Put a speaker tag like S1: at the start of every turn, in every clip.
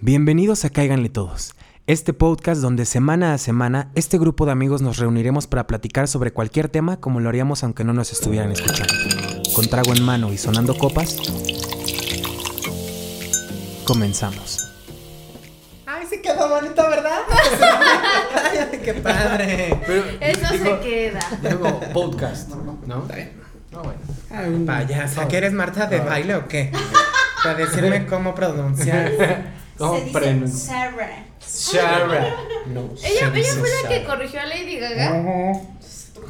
S1: Bienvenidos a Cáiganle Todos, este podcast donde semana a semana este grupo de amigos nos reuniremos para platicar sobre cualquier tema como lo haríamos aunque no nos estuvieran escuchando. Con trago en mano y sonando copas, comenzamos.
S2: Ay, sí quedó bonito, ¿verdad? Ay, qué padre.
S3: Pero,
S4: Eso
S3: digo-
S4: se queda.
S3: Digo, podcast, ¿no?
S2: Está bien.
S3: No, bueno.
S2: Ay, payasa, ¿que eres Marta de baile o qué? Para decirme cómo pronunciar.
S3: ¿Cómo
S5: Se dice
S3: pronuncia?
S5: Sarah.
S3: Shara. No.
S4: Ella,
S2: Se
S4: ella fue la que corrigió a Lady Gaga.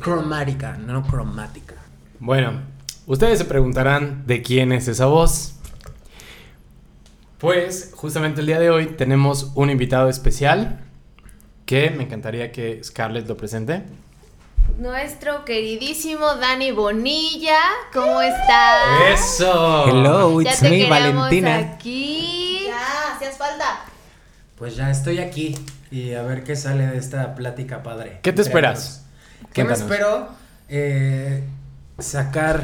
S2: Cromática, no cromática.
S3: Bueno, ustedes se preguntarán de quién es esa voz. Pues justamente el día de hoy tenemos un invitado especial que me encantaría que Scarlett lo presente.
S4: Nuestro queridísimo Dani Bonilla. ¿Cómo estás?
S3: ¡Eso!
S1: Hello,
S4: Ya
S1: it's
S4: te
S1: me, Valentina.
S4: aquí.
S5: Hacías falta.
S2: Pues ya estoy aquí y a ver qué sale de esta plática padre.
S3: ¿Qué te esperas?
S2: ¿Qué me espero? Eh, sacar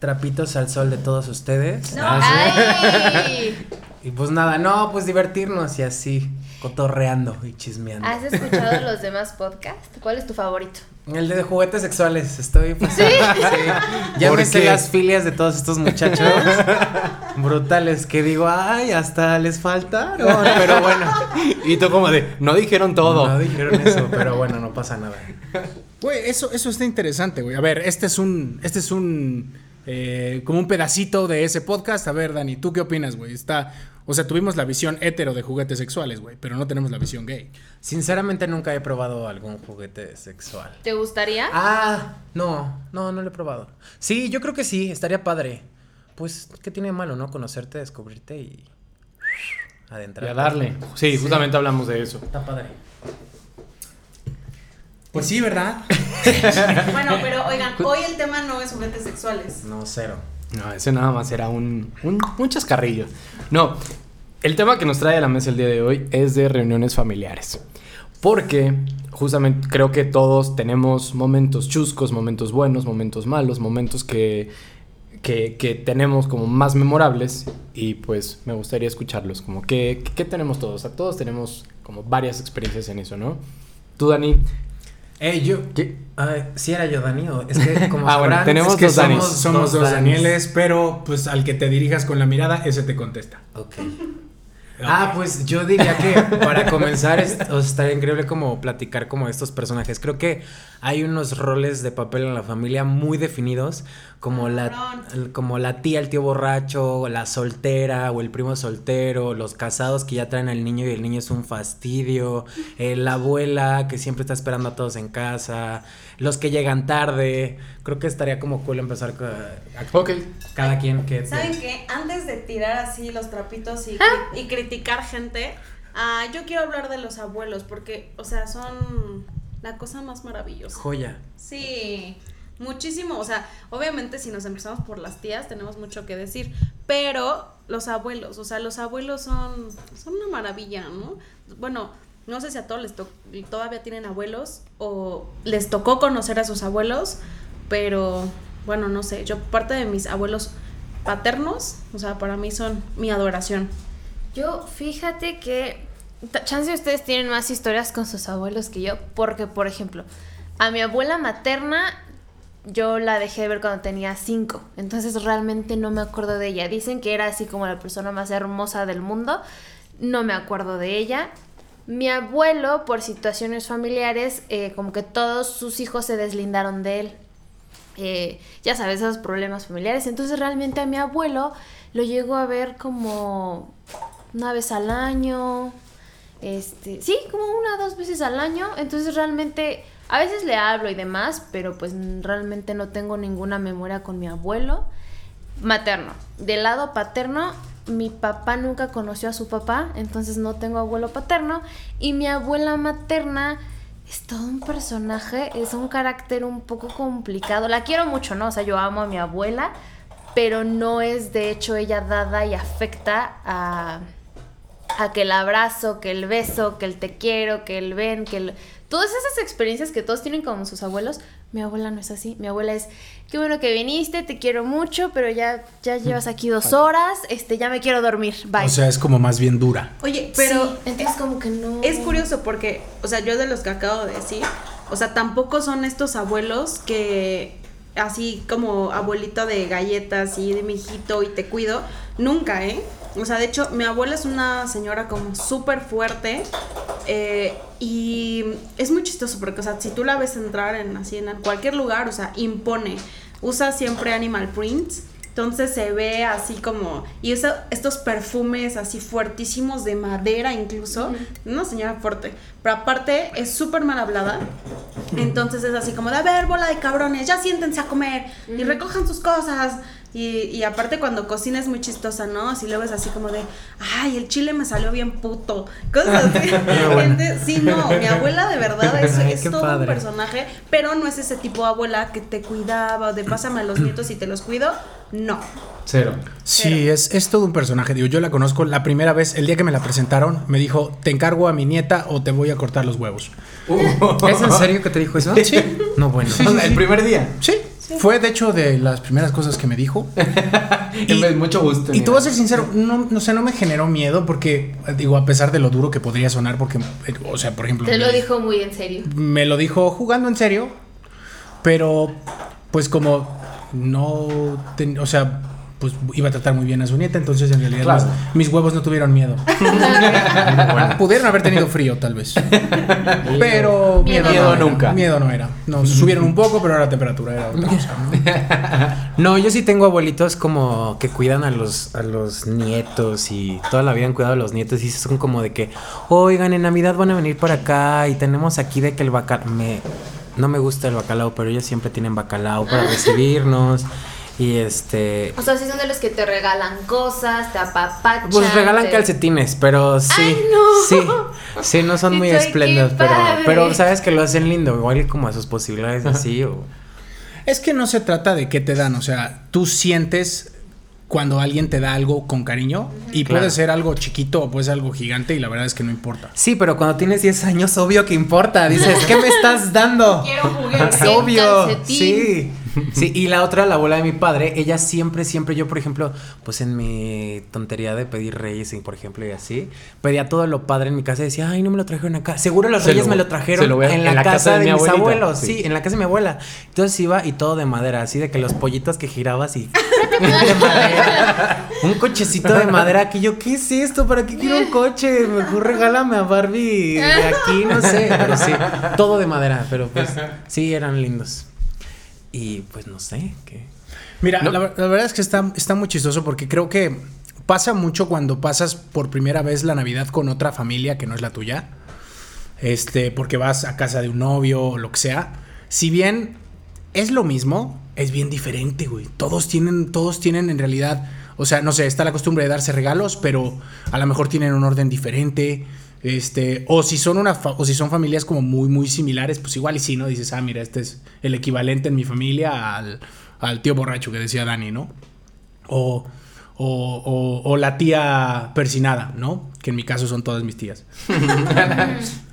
S2: trapitos al sol de todos ustedes.
S5: No.
S4: Ay,
S2: Y pues nada, no, pues divertirnos y así, cotorreando y chismeando.
S4: ¿has escuchado los demás podcasts? ¿Cuál es tu favorito?
S2: El de juguetes sexuales, estoy pues, ¿Sí? Ya
S3: ¿Por
S2: me sé las filias de todos estos muchachos brutales que digo, ay, hasta les faltaron, pero bueno.
S3: Y tú como de, no dijeron todo.
S2: No dijeron eso, pero bueno, no pasa nada.
S6: Güey, eso, eso está interesante, güey. A ver, este es un. Este es un. Eh, como un pedacito de ese podcast. A ver, Dani, ¿tú qué opinas, güey? Está. O sea, tuvimos la visión hetero de juguetes sexuales, güey, pero no tenemos la visión gay.
S2: Sinceramente nunca he probado algún juguete sexual.
S4: ¿Te gustaría?
S2: Ah, no, no, no lo he probado. Sí, yo creo que sí, estaría padre. Pues, ¿qué tiene de malo, no? Conocerte, descubrirte y
S3: Y
S2: adentrar.
S3: a darle. Sí, justamente hablamos de eso.
S2: Está padre.
S6: Pues sí, ¿verdad?
S5: Bueno, pero oigan, hoy el tema no es juguetes sexuales.
S2: No, cero.
S3: No, ese nada más era un, un, un chascarrillo. No, el tema que nos trae a la mesa el día de hoy es de reuniones familiares. Porque justamente creo que todos tenemos momentos chuscos, momentos buenos, momentos malos, momentos que, que, que tenemos como más memorables y pues me gustaría escucharlos. Como que, ¿qué tenemos todos? O sea, todos tenemos como varias experiencias en eso, ¿no? Tú, Dani,
S2: Eh, yo.
S3: ¿qué?
S2: Ay, sí era yo, Dani, es que como
S3: Ah, bueno, tenemos
S2: es que
S3: dos Danis.
S2: somos,
S6: Somos dos
S2: Danis.
S6: Danieles, pero pues al que te dirijas con la mirada, ese te contesta.
S2: Ok. Ah, pues yo diría que para comenzar es- o sea, estaría increíble como platicar como estos personajes. Creo que hay unos roles de papel en la familia muy definidos, como la, como la tía, el tío borracho, la soltera o el primo soltero, los casados que ya traen al niño y el niño es un fastidio, eh, la abuela que siempre está esperando a todos en casa, los que llegan tarde. Creo que estaría como cool empezar a-
S3: Ok.
S2: cada quien que...
S5: ¿Saben qué? Antes de tirar así los trapitos y,
S4: Ah.
S5: y criticar gente, ah, yo quiero hablar de los abuelos porque, o sea, son la cosa más maravillosa.
S2: Joya.
S5: Sí, muchísimo. O sea, obviamente si nos empezamos por las tías tenemos mucho que decir, pero los abuelos, o sea, los abuelos son, son una maravilla, ¿no? Bueno, no sé si a todos les to- todavía tienen abuelos o les tocó conocer a sus abuelos, pero bueno, no sé, yo parte de mis abuelos paternos, o sea, para mí son mi adoración.
S4: Yo, fíjate que. Chance ustedes tienen más historias con sus abuelos que yo. Porque, por ejemplo, a mi abuela materna. Yo la dejé de ver cuando tenía cinco. Entonces realmente no me acuerdo de ella. Dicen que era así como la persona más hermosa del mundo. No me acuerdo de ella. Mi abuelo, por situaciones familiares, eh, como que todos sus hijos se deslindaron de él. Eh, ya sabes, esos problemas familiares. Entonces realmente a mi abuelo lo llego a ver como una vez al año. Este, sí, como una o dos veces al año. Entonces realmente a veces le hablo y demás, pero pues realmente no tengo ninguna memoria con mi abuelo materno. Del lado paterno, mi papá nunca conoció a su papá, entonces no tengo abuelo paterno. Y mi abuela materna es todo un personaje, es un carácter un poco complicado. La quiero mucho, ¿no? O sea, yo amo a mi abuela, pero no es de hecho ella dada y afecta a, a que el abrazo, que el beso, que el te quiero, que el ven, que el... todas esas experiencias que todos tienen con sus abuelos, mi abuela no es así. Mi abuela es, qué bueno que viniste, te quiero mucho, pero ya, ya llevas aquí dos horas, este, ya me quiero dormir, bye.
S6: O sea, es como más bien dura.
S5: Oye, pero
S4: Sí, entonces como que no.
S5: es curioso porque, o sea, yo de los que acabo de decir, o sea, tampoco son estos abuelos que así como abuelito de galletas y de mi hijito y te cuido, nunca, ¿eh? O sea, de hecho, mi abuela es una señora como súper fuerte eh, y es muy chistoso porque, o sea, si tú la ves entrar en así en cualquier lugar, o sea, impone, usa siempre animal prints. Entonces se ve así como. Y estos perfumes así fuertísimos de madera, incluso. Una señora fuerte. Pero aparte es súper mal hablada. Entonces es así como de: a ver, bola de cabrones, ya siéntense a comer. Y recojan sus cosas. Y, y aparte cuando cocina es muy chistosa, ¿no? Si lo ves así como de, ay, el chile me salió bien puto. Cosas así. Gente, sí, no, mi abuela de verdad es,
S2: Ay,
S5: es todo un personaje, pero no es ese tipo de abuela que te cuidaba, o de pásame a los nietos y te los cuido. No.
S3: Cero.
S6: Sí, es, es todo un personaje. Digo, yo la conozco la primera vez, el día que me la presentaron, me dijo, te encargo a mi nieta o te voy a cortar los huevos.
S2: ¿Es en serio que te dijo eso?
S6: Sí.
S2: No, bueno.
S3: El primer día.
S6: Sí. Fue de hecho de las primeras cosas que me dijo.
S3: Y, mucho gusto.
S6: Y te voy a ser sincero, no, no sé, no me generó miedo porque, digo, a pesar de lo duro que podría sonar, porque, o sea, por ejemplo,
S4: Te lo
S6: me-
S4: dijo muy en serio.
S6: me lo dijo jugando en serio, pero pues como no, ten- o sea, pues iba a tratar muy bien a su nieta, entonces en realidad
S3: Claro.
S6: mis, mis huevos no tuvieron miedo. Pudieron haber tenido frío tal vez, pero
S4: Miedo
S3: no.
S6: era.
S3: nunca.
S6: Miedo no era. No, subieron un poco, pero ahora la temperatura era otra cosa. ¿no?
S2: No, yo sí tengo abuelitos como que cuidan a los, a los nietos y toda la vida han cuidado a los nietos y son como de que, oigan, en Navidad van a venir por acá y tenemos aquí de que el bacalao, me, no me gusta el bacalao, pero ellos siempre tienen bacalao para recibirnos y este,
S4: O sea, sí son de los que te regalan cosas, te apapachan.
S2: pues regalan
S4: te-
S2: calcetines, pero sí,
S4: ¡Ay, no!
S2: sí, sí, no son muy espléndidos, pero, pero sabes que lo hacen lindo, igual como a sus posibilidades así o...
S6: Es que no se trata de qué te dan, o sea, tú sientes cuando alguien te da algo con cariño y
S2: Claro.
S6: puede ser algo chiquito o puede ser algo gigante y la verdad es que no importa.
S2: Sí, pero cuando tienes 10 años, obvio que importa. Dices, ¿qué me estás dando?
S4: Quiero juguete,
S2: Es obvio.
S4: calcetín.
S2: Sí. Sí, y la otra, la abuela de mi padre, ella siempre, siempre, yo, por ejemplo, pues en mi tontería de pedir reyes, y por ejemplo, y así, pedía todo lo padre en mi casa y decía, ay, no me lo trajeron acá. Seguro los
S3: Se
S2: reyes
S3: lo-
S2: me lo trajeron
S3: lo voy a-
S2: en la, casa, de,
S3: mi
S2: mis
S3: abuelita.
S2: abuelos.
S3: Sí.
S2: Sí. en la casa de mi abuela. Entonces iba y todo de madera, así de que los pollitos que girabas y. de madera. Un cochecito de madera que yo, ¿qué es esto? ¿Para qué quiero un coche? Mejor regálame a Barbie de aquí, no sé. Pero sí, todo de madera, pero pues sí, eran lindos. Y pues no sé, qué.
S6: Mira,
S2: No.
S6: la, la verdad es que está, está muy chistoso porque creo que pasa mucho cuando pasas por primera vez la Navidad con otra familia que no es la tuya. Este, porque vas a casa de un novio o lo que sea. Si bien es lo mismo, es bien diferente, güey. Todos tienen, todos tienen en realidad, o sea, no sé, está la costumbre de darse regalos, pero a lo mejor tienen un orden diferente. Este, o si son una fa- o si son familias como muy muy similares, pues igual y sí, ¿no? Dices, "Ah, mira, este es el equivalente en mi familia al, al tío borracho que decía Dani, ¿no? O, o, o- o la tía persinada, ¿no? Que en mi caso son todas mis tías.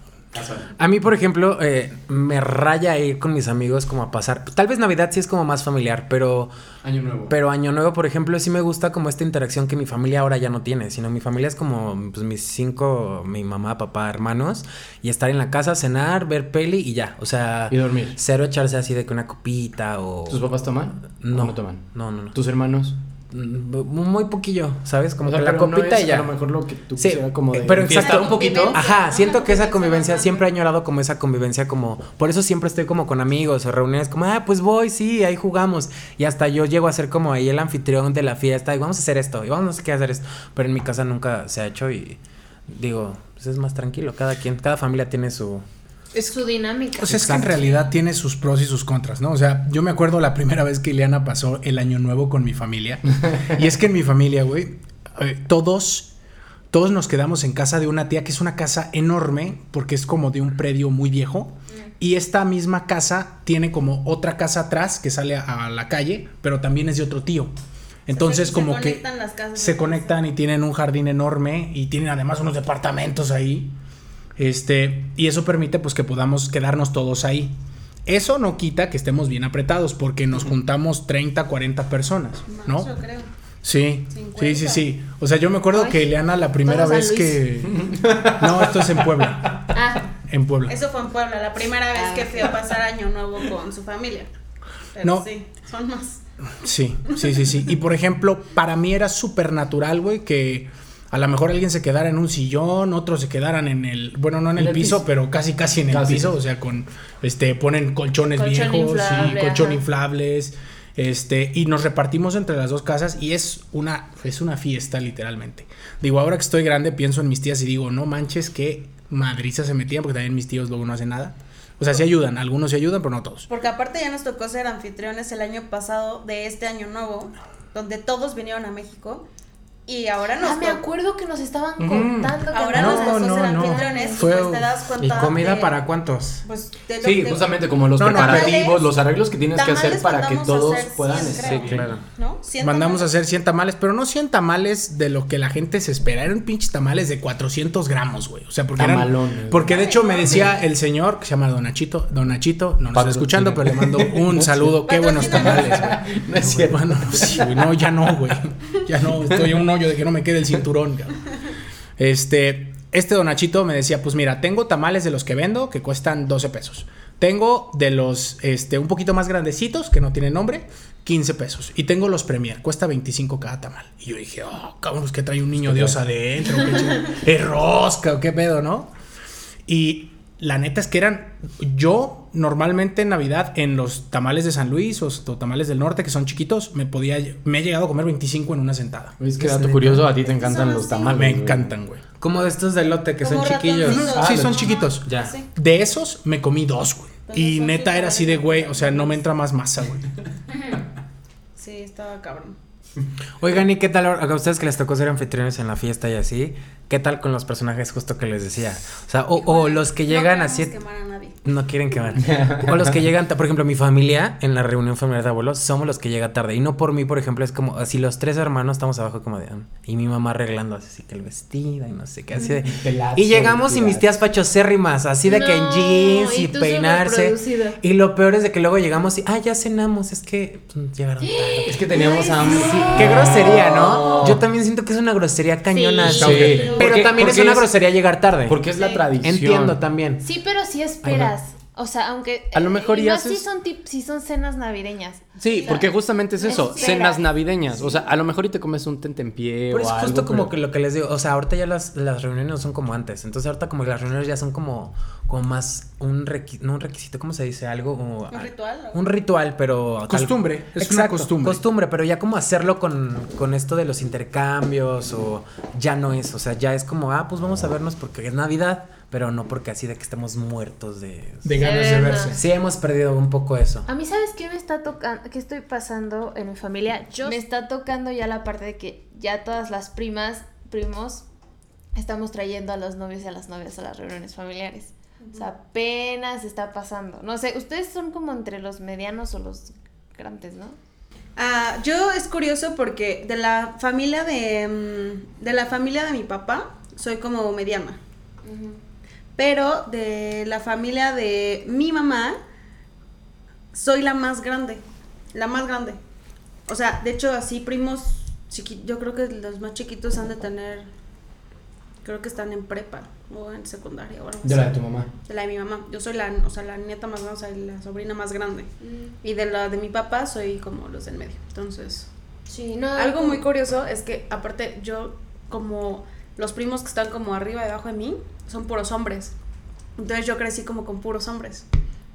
S2: A mí, por ejemplo, eh, me raya ir con mis amigos como a pasar. Tal vez Navidad sí es como más familiar, pero,
S3: Año nuevo.
S2: pero Año Nuevo, por ejemplo, sí me gusta como esta interacción que mi familia ahora ya no tiene, sino mi familia es como pues, mis cinco, mi mamá, papá, hermanos, y estar en la casa, cenar, ver peli y ya. O sea,
S3: Y dormir.
S2: cero echarse así de que una copita o...
S3: ¿Tus papás toman?
S2: No.
S3: ¿O no toman?
S2: No, no, no.
S3: ¿Tus hermanos?
S2: Mm, Muy poquillo, ¿sabes? Como
S3: O sea,
S2: que la
S3: pero no
S2: copita
S3: es
S2: y ya.
S3: A lo mejor lo que tú
S2: Sí,
S3: como de
S2: eh, pero
S3: fiesta
S2: exacto.
S3: un poquito.
S2: Ajá, siento que esa convivencia, siempre he añorado como esa convivencia, como, por eso siempre estoy como con amigos o reuniones, como, ah, pues voy, sí, ahí jugamos. Y hasta yo llego a ser como ahí el anfitrión de la fiesta y vamos a hacer esto, y vamos a no sé qué hacer esto. Pero en mi casa nunca se ha hecho y digo, pues es más tranquilo, cada quien, cada familia tiene su...
S4: Es su dinámica.
S6: O sea, es que en realidad tiene sus pros y sus contras, ¿no? O sea, yo me acuerdo la primera vez que Ileana pasó el año nuevo con mi familia. y es que en mi familia, güey, eh, todos, todos nos quedamos en casa de una tía que es una casa enorme porque es como de un predio muy viejo. Y esta misma casa tiene como otra casa atrás que sale a, a la calle, pero también es de otro tío. Entonces,
S5: Se-
S6: como
S5: se
S6: que
S5: conectan las casas.
S6: se conectan y tienen un jardín enorme y tienen además unos departamentos ahí. Este, y eso permite pues que podamos quedarnos todos ahí. Eso no quita que estemos bien apretados porque nos juntamos 30, 40 personas, ¿no?
S5: Más, yo creo.
S6: Sí, sí,
S5: 50.
S6: sí, sí. O sea, yo me acuerdo
S4: Ay,
S6: que Leana la primera vez que... No, esto es en Puebla.
S4: Ah,
S6: En Puebla.
S5: Eso fue en Puebla, la primera vez que fui a pasar año nuevo con su familia. Pero
S6: No.
S5: sí, son más.
S6: Sí, sí, sí, sí. Y por ejemplo, para mí era súper natural, güey, que a lo mejor alguien se quedara en un sillón, otros se quedaran en el, bueno, no en el,
S3: el
S6: piso,
S3: piso.
S6: pero casi, casi en el
S3: Casi.
S6: piso, o sea, con, este, ponen colchones
S4: Colchón
S6: viejos,
S4: inflable,
S6: sí, colchón
S4: ajá.
S6: inflables, este, y nos repartimos entre las dos casas y es una, es una fiesta, literalmente. Digo, ahora que estoy grande, pienso en mis tías y digo, no manches, que madriza se metían, porque también mis tíos luego no hacen nada. O sea, sí ayudan, algunos sí ayudan, pero no todos.
S5: Porque aparte ya nos tocó ser anfitriones el año pasado de este año nuevo, donde todos vinieron a México. Y ahora nos
S4: ah, me acuerdo que nos estaban contando que
S5: Ahora
S6: No,
S5: nos tocó
S6: no,
S5: ser
S6: no.
S5: anfitriones. y
S6: Fue-
S5: pues te das
S2: ¿Y
S5: cuenta.
S2: comida
S5: de-
S2: para cuántos?
S5: Pues de lo
S3: Sí,
S5: de-
S3: justamente como los preparativos, los arreglos que tienes que hacer para que todos puedan...
S5: 100, creo.
S2: Sí, claro.
S5: ¿No? 100
S6: Mandamos a hacer 100 tamales, pero no 100 tamales de lo que la gente se espera. Eran pinches tamales de 400 gramos, güey. O sea, porque eran-
S3: Tamalones.
S6: Porque de hecho me decía el señor que se llama Don Nachito. Don Nachito, no nos está escuchando, pero le mando un saludo. Qué buenos tamales, güey.
S3: No es cierto.
S6: Bueno, no, ya no, güey. Ya no, estoy en un hoyo de que no me quede el cinturón, cabrón. Este, este Don Nachito me decía, pues mira, tengo tamales de los que vendo que cuestan 12 pesos. Tengo de los, este, un poquito más grandecitos, que no tienen nombre, 15 pesos. Y tengo los Premier, cuesta 25 cada tamal. Y yo dije, oh, cabrón, es que trae un niño Dios adentro. Es rosca, o qué pedo, ¿no? Y la neta es que eran. Yo, normalmente en Navidad, en los tamales de San Luis o, o tamales del norte, que son chiquitos, me podía. Me he llegado a comer 25 en una sentada.
S3: Es que dato curioso, a ti te encantan los tamales.
S6: Me encantan, güey.
S2: Como de estos de lote que son chiquillos.
S3: Ah,
S6: sí,
S3: los-
S6: son chiquitos.
S2: Ya.
S5: Sí.
S6: De esos me comí dos, güey. Y neta era así de, güey, o sea, no me entra más masa, güey.
S5: Sí, estaba cabrón.
S2: Oigan, ¿y qué tal a ustedes que les tocó ser anfitriones en la fiesta y así? ¿Qué tal con los personajes justo que les decía? O sea, o, o los que llegan
S5: no
S2: así...
S5: quemar a nadie.
S2: No quieren quemar. O los que llegan, por ejemplo, mi familia, en la reunión familiar de abuelos, somos los que llega tarde. Y no por mí, por ejemplo, es como así los tres hermanos estamos abajo como de... "Ah", Y mi mamá arreglando así que el vestido y no sé qué, así de...
S3: Pelazo,
S2: Y llegamos y mis tías pachocérrimas, así de que en jeans y, peinarse. Y lo peor es de que luego llegamos y, ah, ya cenamos, es que pues, llegaron tarde.
S3: Es que teníamos hambre.
S2: Sí, qué grosería, ¿no? Yo también siento que es una grosería cañona.
S4: Sí.
S2: Pero
S3: Porque-
S2: también es una
S3: es-
S2: grosería llegar tarde.
S3: Porque es la tradición.
S2: Entiendo también.
S4: Sí, pero sí esperas. O sea, aunque.
S3: A lo mejor
S4: y si son, tip, si son cenas navideñas.
S3: Sí,
S4: O sea,
S3: porque justamente es eso,
S4: esperas.
S3: cenas navideñas. O sea, a lo mejor y te comes un tentempié
S2: Pero
S3: o
S2: es
S3: algo,
S2: justo como
S3: pero-
S2: que lo que les digo, o sea, ahorita ya las, las reuniones no son como antes, entonces ahorita como que las reuniones ya son como, como más un requisito, no un requisito, ¿cómo se dice? Algo como...
S5: ¿Un ritual? o?
S2: Un ritual, pero... tal-
S6: Costumbre, es una costumbre.
S2: Costumbre, pero ya como hacerlo con, con esto de los intercambios o ya no es, o sea, ya es como, ah, pues vamos a vernos porque es Navidad, pero no porque así de que estemos muertos de...
S6: De ganas de verse.
S2: Sí, hemos perdido un poco eso.
S4: A mí, ¿sabes qué me está tocando? ¿Qué estoy pasando en mi familia?
S5: Yo-
S4: Me está tocando ya la parte de que ya todas las primas, primos, estamos trayendo a los novios y a las novias a las reuniones familiares. O sea, apenas está pasando. No sé, ustedes son como entre los medianos o los grandes, ¿no?
S5: Ah, yo es curioso porque de la familia de, mm, de la familia de mi papá soy como mediana. Pero de la familia de mi mamá soy la más grande, la más grande. O sea, de hecho así primos chiqui- yo creo que los más chiquitos han de tener creo que están en prepa o en secundaria o algo
S3: De
S5: así.
S3: la de tu mamá.
S5: De la de mi mamá. Yo soy la, o sea, la nieta más grande, o sea, la sobrina más grande. Y de la de mi papá soy como los del medio. Entonces,
S4: Sí, no.
S5: algo muy curioso es que aparte yo como los primos que están como arriba y abajo de mí son puros hombres. Entonces yo crecí como con puros hombres.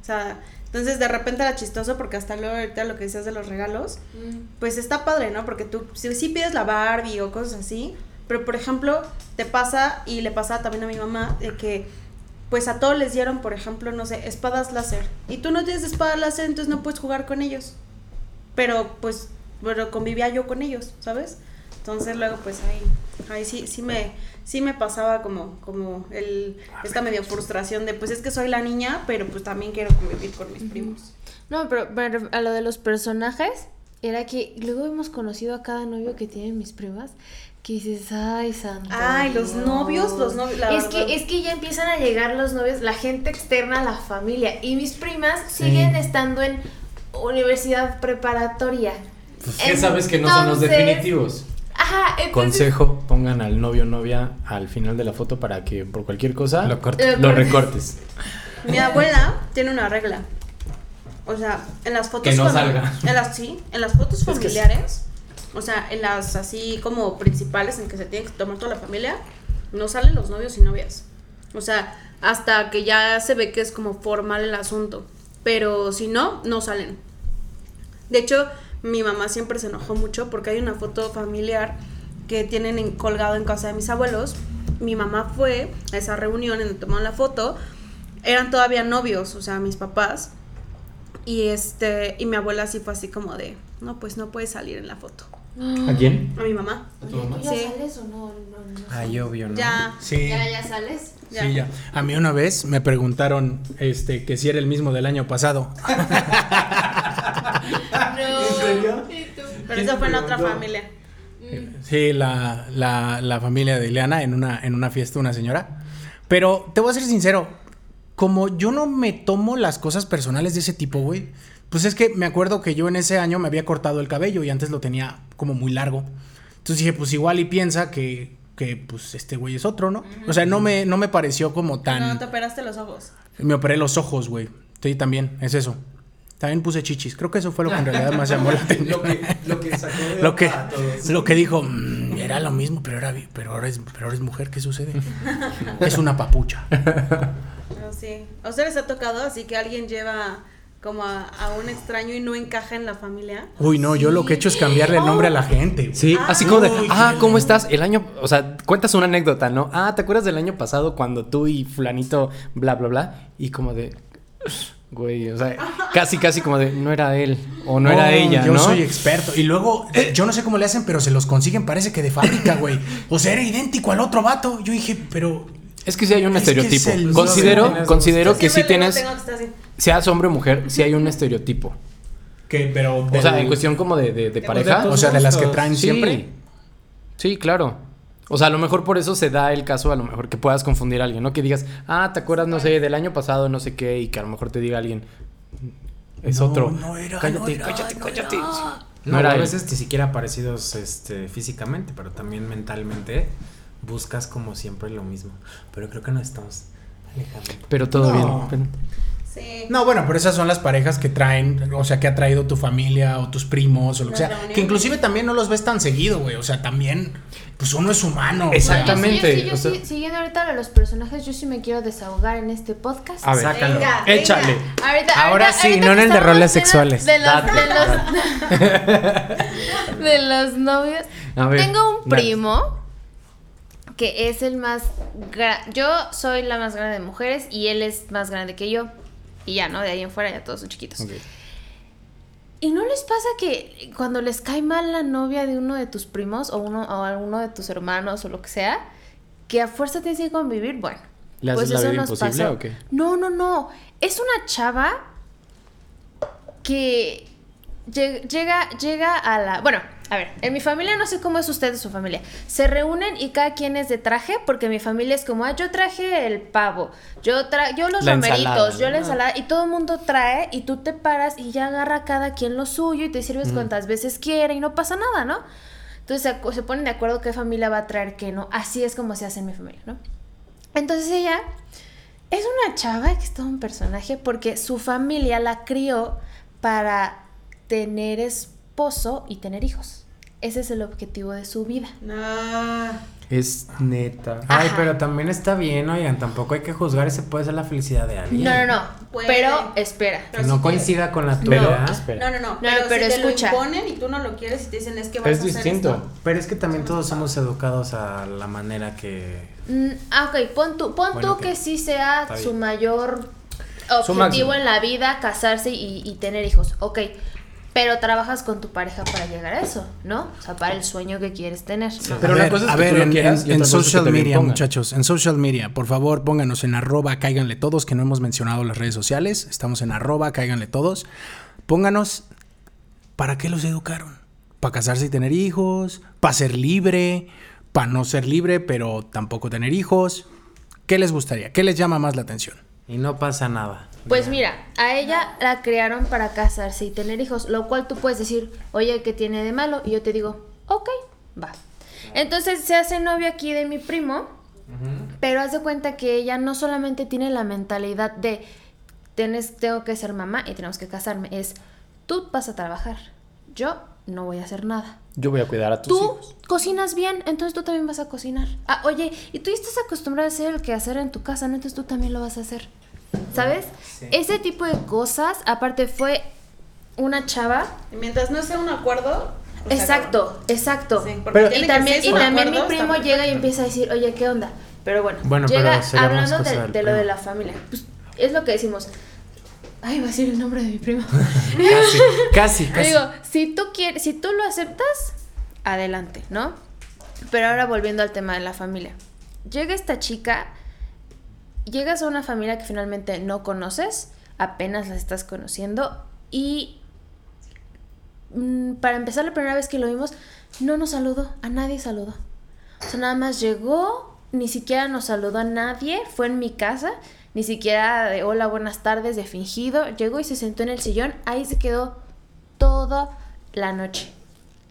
S5: O sea, entonces de repente era chistoso porque hasta luego ahorita lo que decías de los regalos, pues está padre, ¿no? Porque tú si, si pides la Barbie o cosas así, pero por ejemplo, te pasa y le pasa también a mi mamá de que pues a todos les dieron, por ejemplo, no sé, espadas láser. Y tú no tienes espada láser, entonces no puedes jugar con ellos. Pero pues, pero convivía yo con ellos, ¿sabes? Entonces luego pues ahí, ahí sí, sí me, sí me pasaba como, como el, esta medio frustración de pues es que soy la niña, pero pues también quiero convivir con mis primos.
S4: No, pero ref- a lo de los personajes, era que luego hemos conocido a cada novio que tienen mis primas, Que dices, ay, santo.
S5: Ay, los
S4: Dios".
S5: novios, los novios, la
S4: es
S5: verdad.
S4: que, es que ya empiezan a llegar los novios, la gente externa a la familia. Y mis primas siguen estando en universidad preparatoria.
S3: Pues, ¿Qué sabes que no son los definitivos?
S4: Ajá, entonces.
S3: Consejo, pongan al novio o novia al final de la foto para que por cualquier cosa
S2: Lo corte.
S4: Lo
S3: lo
S4: cortes.
S3: recortes.
S5: Mi abuela tiene una regla. O sea, en las fotos
S3: Que no salga.
S5: En las sí, en las fotos
S3: que sí.
S5: familiares, o sea, en las así como principales en que se tiene que tomar toda la familia, no salen los novios y novias. O sea, hasta que ya se ve que es como formal el asunto. Pero si no, no salen. De hecho, mi mamá siempre se enojó mucho porque hay una foto familiar que tienen en- colgado en casa de mis abuelos. Mi mamá fue a esa reunión en donde tomaron la foto. Eran todavía novios, o sea, mis papás. Y este, y mi abuela sí fue así como de, no, pues no puede salir en la foto.
S3: ¿A quién?
S5: A mi mamá.
S3: ¿A tu mamá?
S4: ¿Tú ya
S5: Sí.
S4: sales o no? no, no
S2: Ay, obvio, ¿no?
S5: Ya.
S6: Sí.
S4: ¿Ya, ya sales?
S5: Ya.
S6: Sí, ya. A mí una vez me preguntaron este que si era el mismo del año pasado.
S4: No.
S5: Pero eso fue en otra familia.
S6: Sí, la, la, la familia de Ileana en una, en una fiesta, una señora. Pero te voy a ser sincero, como yo no me tomo las cosas personales de ese tipo, güey, pues es que me acuerdo que yo en ese año me había cortado el cabello y antes lo tenía como muy largo. Entonces dije, pues igual y piensa que, que pues este güey es otro, ¿no? O sea, no me, no me pareció como tan...
S5: No te operaste los ojos.
S6: Me operé los ojos, güey. Sí, también, es eso. También puse chichis. Creo que eso fue lo que en realidad más llamó la atención.
S3: lo que sacó de
S6: Lo que,
S3: onda a todos.
S6: lo que dijo, "Mm, era lo mismo, pero, era, pero, ahora es, pero ahora es mujer, ¿qué sucede? es una papucha.
S5: Sí. ¿A ustedes les ha tocado así que alguien lleva como a, a un extraño y no encaja en la familia?
S6: Uy, no, yo lo que he hecho es cambiarle el nombre a la gente.
S3: Sí, así como de,
S6: Uy,
S3: ah, ¿cómo
S6: lindo.
S3: estás? El año, o sea, cuentas una anécdota, ¿no? Ah, ¿te acuerdas del año pasado cuando tú y fulanito, bla, bla, bla? Y como de, güey, o sea, casi, casi como de, no era él, o no era
S6: Oh,
S3: ella,
S6: Yo
S3: ¿no?
S6: soy experto. Y luego, eh, yo no sé cómo le hacen, pero se los consiguen, parece que de fábrica, güey. O sea, era idéntico al otro vato. Yo dije, pero.
S3: Es que sí hay un
S6: Es que
S3: estereotipo.
S6: es el-
S3: considero, considero que sí tienes,
S5: que
S3: seas hombre o mujer, sí hay un estereotipo.
S6: ¿Qué? Pero.
S3: O sea, en cuestión como de, de, de pareja.
S6: O sea, de las que traen
S3: Sí.
S6: siempre.
S3: Sí, claro. O sea, a lo mejor por eso se da el caso, a lo mejor que puedas confundir a alguien, ¿no? Que digas, ah, ¿te acuerdas, no sé, del año pasado, no sé qué? Y que a lo mejor te diga alguien, es
S6: No,
S3: otro.
S6: no era,
S3: cállate,
S6: no era,
S3: cállate,
S6: no
S3: cállate.
S6: era.
S3: No
S2: No,
S3: era
S2: a veces ni siquiera parecidos este, físicamente, pero también mentalmente buscas como siempre lo mismo. Pero creo que nos estamos alejando.
S3: Pero todo
S6: No.
S3: bien.
S5: Sí.
S6: No, bueno, pero esas son las parejas que traen, o sea, que ha traído tu familia o tus primos o lo que sea. Que inclusive también no los ves tan seguido, güey. O sea, también, pues uno es humano.
S3: Exactamente.
S4: Yo sí, yo sí,
S3: o sea-
S4: yo sí, siguiendo ahorita a los personajes, yo sí me quiero desahogar en este podcast.
S3: A ver,
S2: Sácalo.
S5: Venga,
S3: échale.
S5: venga.
S4: Ahorita,
S2: Ahora
S4: ahorita-
S2: sí,
S4: ahorita
S2: no en el de roles sexuales.
S4: De los,
S3: Date,
S4: de los, de los novios.
S3: A ver,
S4: Tengo un primo que es el más Yo soy la más grande de mujeres y él es más grande que yo. Y ya, ¿no? De ahí en fuera ya todos son chiquitos. ¿Y no les pasa que cuando les cae mal la novia de uno de tus primos o uno o alguno de tus hermanos o lo que sea, que a fuerza tienes que convivir? Bueno,
S3: ¿Le haces
S4: pues
S3: la
S4: eso
S3: vida
S4: nos
S3: imposible o qué?
S4: No, no, no. Es una chava que lle- llega, llega a la. Bueno, a ver, en mi familia no sé cómo es usted de su familia. Se reúnen y cada quien es de traje, porque mi familia es como, ah, yo traje el pavo, yo tra yo los
S3: La
S4: romeritos,
S3: ensalada,
S4: yo la ensalada, y todo el mundo trae, y tú te paras y ya agarra cada quien lo suyo y te sirves cuantas veces quiera y no pasa nada, ¿no? Entonces se, se ponen de acuerdo qué familia va a traer qué, ¿no? Así es como se hace en mi familia, ¿no? Entonces ella es una chava que es todo un personaje porque su familia la crió para tener esposo y tener hijos. Ese es el objetivo de su vida.
S5: No.
S3: Es neta.
S2: Ay, pero también está bien, oigan, tampoco hay que juzgar y se puede ser la felicidad de alguien.
S4: No, no, no.
S5: Puede.
S4: Pero espera.
S2: Que no coincida con la
S3: Pero,
S2: tuya.
S5: No, no, no.
S4: No,
S5: Pero,
S4: pero
S5: si
S4: escucha.
S5: te lo imponen y tú no lo quieres y te dicen es que vas
S3: Es
S5: a hacer
S3: distinto.
S5: esto.
S2: Pero es que también todos somos educados a la manera que...
S4: Mm, ah, ok, pon tú, pon
S2: Bueno,
S4: tú
S2: ok.
S4: que sí sea su mayor objetivo en la vida, casarse y, y tener hijos. Ok, pero trabajas con tu pareja para llegar a eso, ¿no? O sea, para el sueño que quieres tener. ¿no?
S3: Pero
S6: a
S3: una
S6: ver,
S3: cosa es
S6: a
S3: que
S6: ver,
S3: tú lo
S6: en,
S3: quieras
S6: en- social media, muchachos, en social media, por favor, pónganos en arroba, cáiganle todos, que no hemos mencionado las redes sociales. Estamos en arroba, cáiganle todos. Pónganos, ¿para qué los educaron? ¿Para casarse y tener hijos? ¿Para ser libre? para no ser libre, pero tampoco tener hijos. ¿Qué les gustaría? ¿Qué les llama más la atención?
S2: Y no pasa nada.
S4: Pues mira, a ella la crearon para casarse y tener hijos, lo cual tú puedes decir, oye, ¿qué tiene de malo? Y yo te digo, ok, va. Entonces se hace novio aquí de mi primo, pero haz de cuenta que ella no solamente tiene la mentalidad de, tienes, tengo que ser mamá y tenemos que casarme, es, tú vas a trabajar, yo no voy a hacer nada.
S3: Yo voy a cuidar a tus
S4: Tú
S3: hijos.
S4: cocinas bien, entonces tú también vas a cocinar. Ah, oye, y tú ya estás acostumbrado a hacer el quehacer en tu casa, ¿no? Entonces tú también lo vas a hacer. ¿Sabes?
S2: Sí.
S4: Ese tipo de cosas, aparte fue una chava.
S5: Y mientras no sea un acuerdo. pues,
S4: Exacto, exacto.
S5: Sí,
S3: Pero-
S4: y también, y también mi primo llega y empieza a decir, oye, ¿qué onda? Pero bueno,
S2: Bueno,
S4: llega
S2: pero
S4: hablando de, lo de la familia. Pues es lo que decimos. Ay, va a decir el nombre de mi primo.
S2: Casi, casi, casi.
S4: Digo, si tú quieres, si tú lo aceptas, adelante, ¿no? Pero ahora volviendo al tema de la familia. Llega esta chica, llegas a una familia que finalmente no conoces, apenas la estás conociendo y mm, para empezar la primera vez que lo vimos, no nos saludó, a nadie saludó. O sea, nada más llegó, ni siquiera nos saludó a nadie, fue en mi casa, ni siquiera de hola, buenas tardes, de fingido, llegó y se sentó en el sillón, ahí se quedó toda la noche.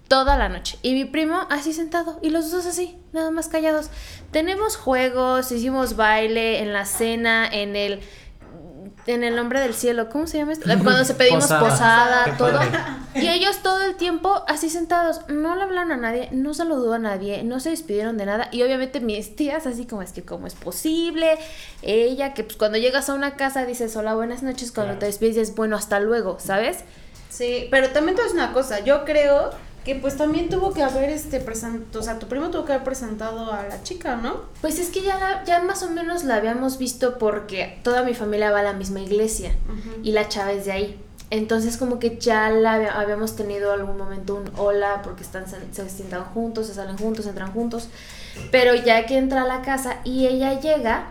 S4: Toda la noche. Y mi primo así sentado. Y los dos así, nada más callados. Tenemos juegos, hicimos baile en la cena, en el. En el nombre del cielo. ¿Cómo se llama esto? Cuando se pedimos
S2: Posada.
S4: todo. Y ellos todo el tiempo así sentados. No le hablaron a nadie, no saludó a nadie, no se despidieron de nada. Y obviamente mis tías, así como es que, ¿cómo es posible? Ella, que pues cuando llegas a una casa dices hola, buenas noches. Cuando te despides dices bueno, hasta luego, ¿sabes?
S5: Sí, pero también a decir una cosa. Yo creo que pues también tuvo que haber este presentado. O sea, tu primo tuvo que haber presentado a la chica, ¿no?
S4: Pues es que ya, la- ya más o menos la habíamos visto porque toda mi familia va a la misma iglesia y la chava es de ahí. Entonces como que ya la había- habíamos tenido algún momento un hola porque están se, se sientan juntos, se salen juntos, entran juntos. Pero ya que entra a la casa y ella llega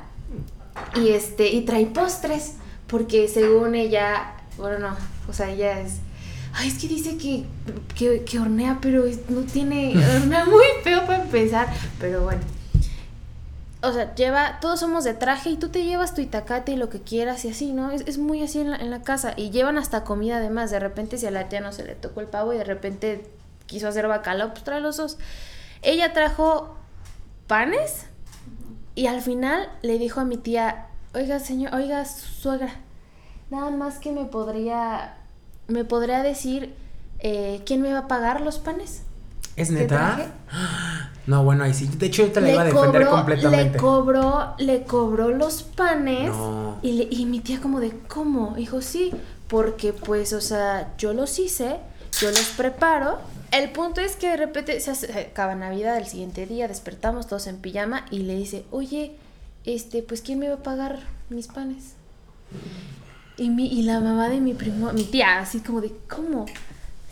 S4: y este y trae postres porque según ella, bueno no, o sea ella es Ay, es que dice que, que, hornea, pero no tiene. Hornea muy feo para empezar. Pero bueno. O sea, lleva. Todos somos de traje y tú te llevas tu itacate y lo que quieras y así, ¿no? Es, es muy así en la, en la casa. Y llevan hasta comida además. De repente, si a la tía no se le tocó el pavo y de repente quiso hacer bacalao, pues trae los dos. Ella trajo panes y al final le dijo a mi tía: Oiga, señor, oiga, suegra, nada más que me podría. ¿Me podría decir eh, quién me va a pagar los panes?
S2: ¿Es
S4: ¿Qué
S2: neta? No, bueno, ahí sí. De hecho, yo te la iba a defender completamente.
S4: Le cobró, le cobró los panes
S2: No.
S4: y, le- y mi tía como de, ¿cómo? Dijo, sí, porque pues, o sea, yo los hice, yo los preparo. El punto es que de repente se, hace- se acaba Navidad, el siguiente día despertamos todos en pijama y le dice, oye, este, pues, ¿quién me va a pagar mis panes? Y, mi, y la mamá de mi primo, mi tía, así como de, ¿cómo?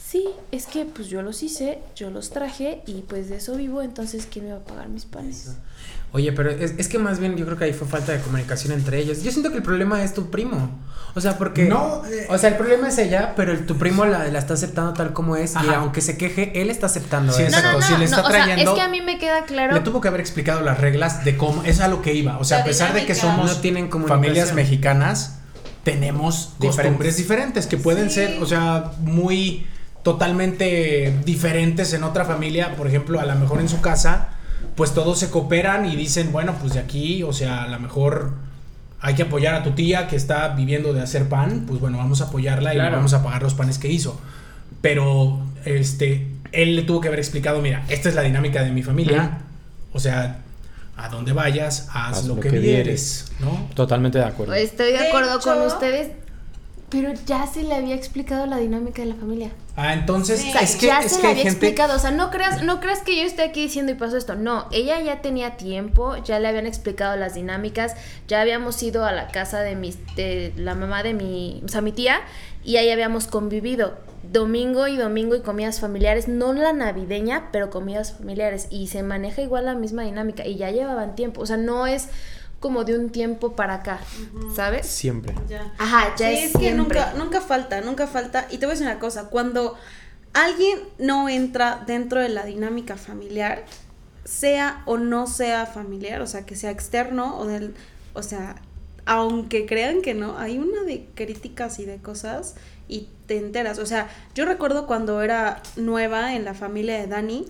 S4: Sí, es que pues yo los hice, yo los traje y pues de eso vivo, entonces ¿quién me va a pagar mis panes?
S2: Oye, pero es, es que más bien yo creo que ahí fue falta de comunicación entre ellos. Yo siento que el problema es tu primo. O sea, porque.
S6: No, eh.
S2: O sea, el problema es ella, pero el- tu primo la, la está aceptando tal como es. Y aunque se queje, él está aceptando
S6: Sí,
S2: eso.
S6: si le está
S4: o sea,
S6: trayendo-
S4: es que a mí me queda claro.
S6: Le tuvo que haber explicado las reglas de cómo. Es a lo que iba. O sea, a pesar de que somos
S2: No tienen
S6: familias mexicanas, tenemos
S2: Diferentes.
S6: costumbres diferentes que pueden
S5: Sí.
S6: ser, o sea, muy totalmente diferentes en otra familia. Por ejemplo, a lo mejor en su casa, pues todos se cooperan y dicen, bueno, pues de aquí, o sea, a lo mejor hay que apoyar a tu tía que está viviendo de hacer pan, pues bueno, vamos a apoyarla y vamos a pagar los panes que hizo. Pero, este, él le tuvo que haber explicado, mira, esta es la dinámica de mi familia. O sea, a donde vayas, haz, lo, que, vieres, ¿no?
S3: Totalmente de acuerdo.
S4: Estoy de
S5: De
S4: acuerdo con ustedes, pero ya se le había explicado la dinámica de la familia.
S6: Ah, entonces,
S5: Sí.
S4: O sea,
S6: es que,
S4: ya
S6: es
S4: se
S6: que
S4: le había
S6: gente...
S4: explicado. O sea, no creas, no creas que yo esté aquí diciendo y pasó esto. No, ella ya tenía tiempo, ya le habían explicado las dinámicas, ya habíamos ido a la casa de mis, de la mamá de mi, o sea, mi tía, y ahí habíamos convivido. Domingo y domingo y comidas familiares, no la navideña, pero comidas familiares. Y se maneja igual la misma dinámica. Y ya llevaban tiempo. O sea, no es como de un tiempo para acá, ¿sabes?
S3: Siempre.
S5: Ya.
S4: Ajá, ya
S5: Sí,
S4: es,
S5: es que
S4: siempre.
S5: nunca, nunca falta, nunca falta. Y te voy a decir una cosa, cuando alguien no entra dentro de la dinámica familiar, sea o no sea familiar, o sea, que sea externo o del, o sea, aunque crean que no, hay una de críticas y de cosas y te enteras. O sea, yo recuerdo cuando era nueva en la familia de Dani,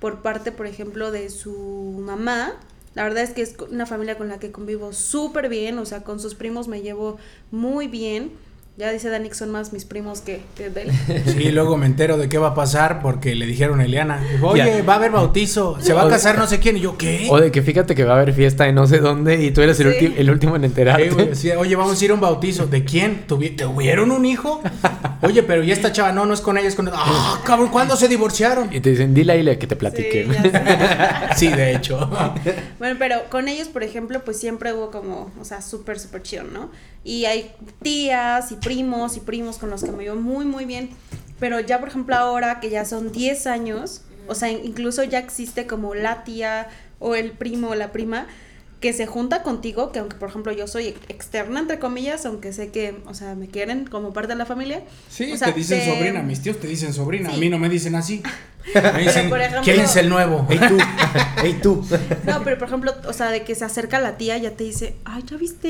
S5: por parte, por ejemplo, de su mamá. La verdad es que es una familia con la que convivo súper bien, o sea, con sus primos me llevo muy bien. Ya dice Dani que son más mis primos que, que de él.
S6: Sí, luego me entero de qué va a pasar porque le dijeron a Eliana, oye,
S3: Ya.
S6: va a haber bautizo, se va a casar no sé quién. Y yo, ¿qué?
S3: O de que fíjate que va a haber fiesta en no sé dónde y tú eres el,
S5: Sí.
S3: ulti- el último en enterarte.
S6: Sí, güey, sí, oye, vamos a ir a un bautizo. ¿De quién? ¿Tuvi- ¿Tuvieron un hijo? Oye, pero ¿y esta chava? No, no es con ella, es con... ¡Ah, cabrón! ¿Cuándo se divorciaron?
S3: Y te dicen, dile a Ile que te platique.
S5: Sí.
S6: Sí, de hecho.
S5: Bueno, pero con ellos, por ejemplo, pues siempre hubo como, o sea, súper, súper chido, ¿no? Y hay tías y primos y primos con los que me llevo muy, muy bien. Pero ya, por ejemplo, ahora que ya son 10 años, o sea, incluso ya existe como la tía o el primo o la prima que se junta contigo, que aunque, por ejemplo, yo soy externa, entre comillas, aunque sé que, o sea, me quieren como parte de la familia.
S6: Sí,
S5: O sea,
S6: te dicen
S5: te-
S6: sobrina, mis tíos te dicen sobrina, a mí no me dicen así. Me dicen,
S5: ejemplo-
S6: ¿quién es el nuevo?
S3: Ey tú, ey tú.
S5: No, pero por ejemplo, o sea, de que se acerca la tía, ya te dice, ay, ¿ya viste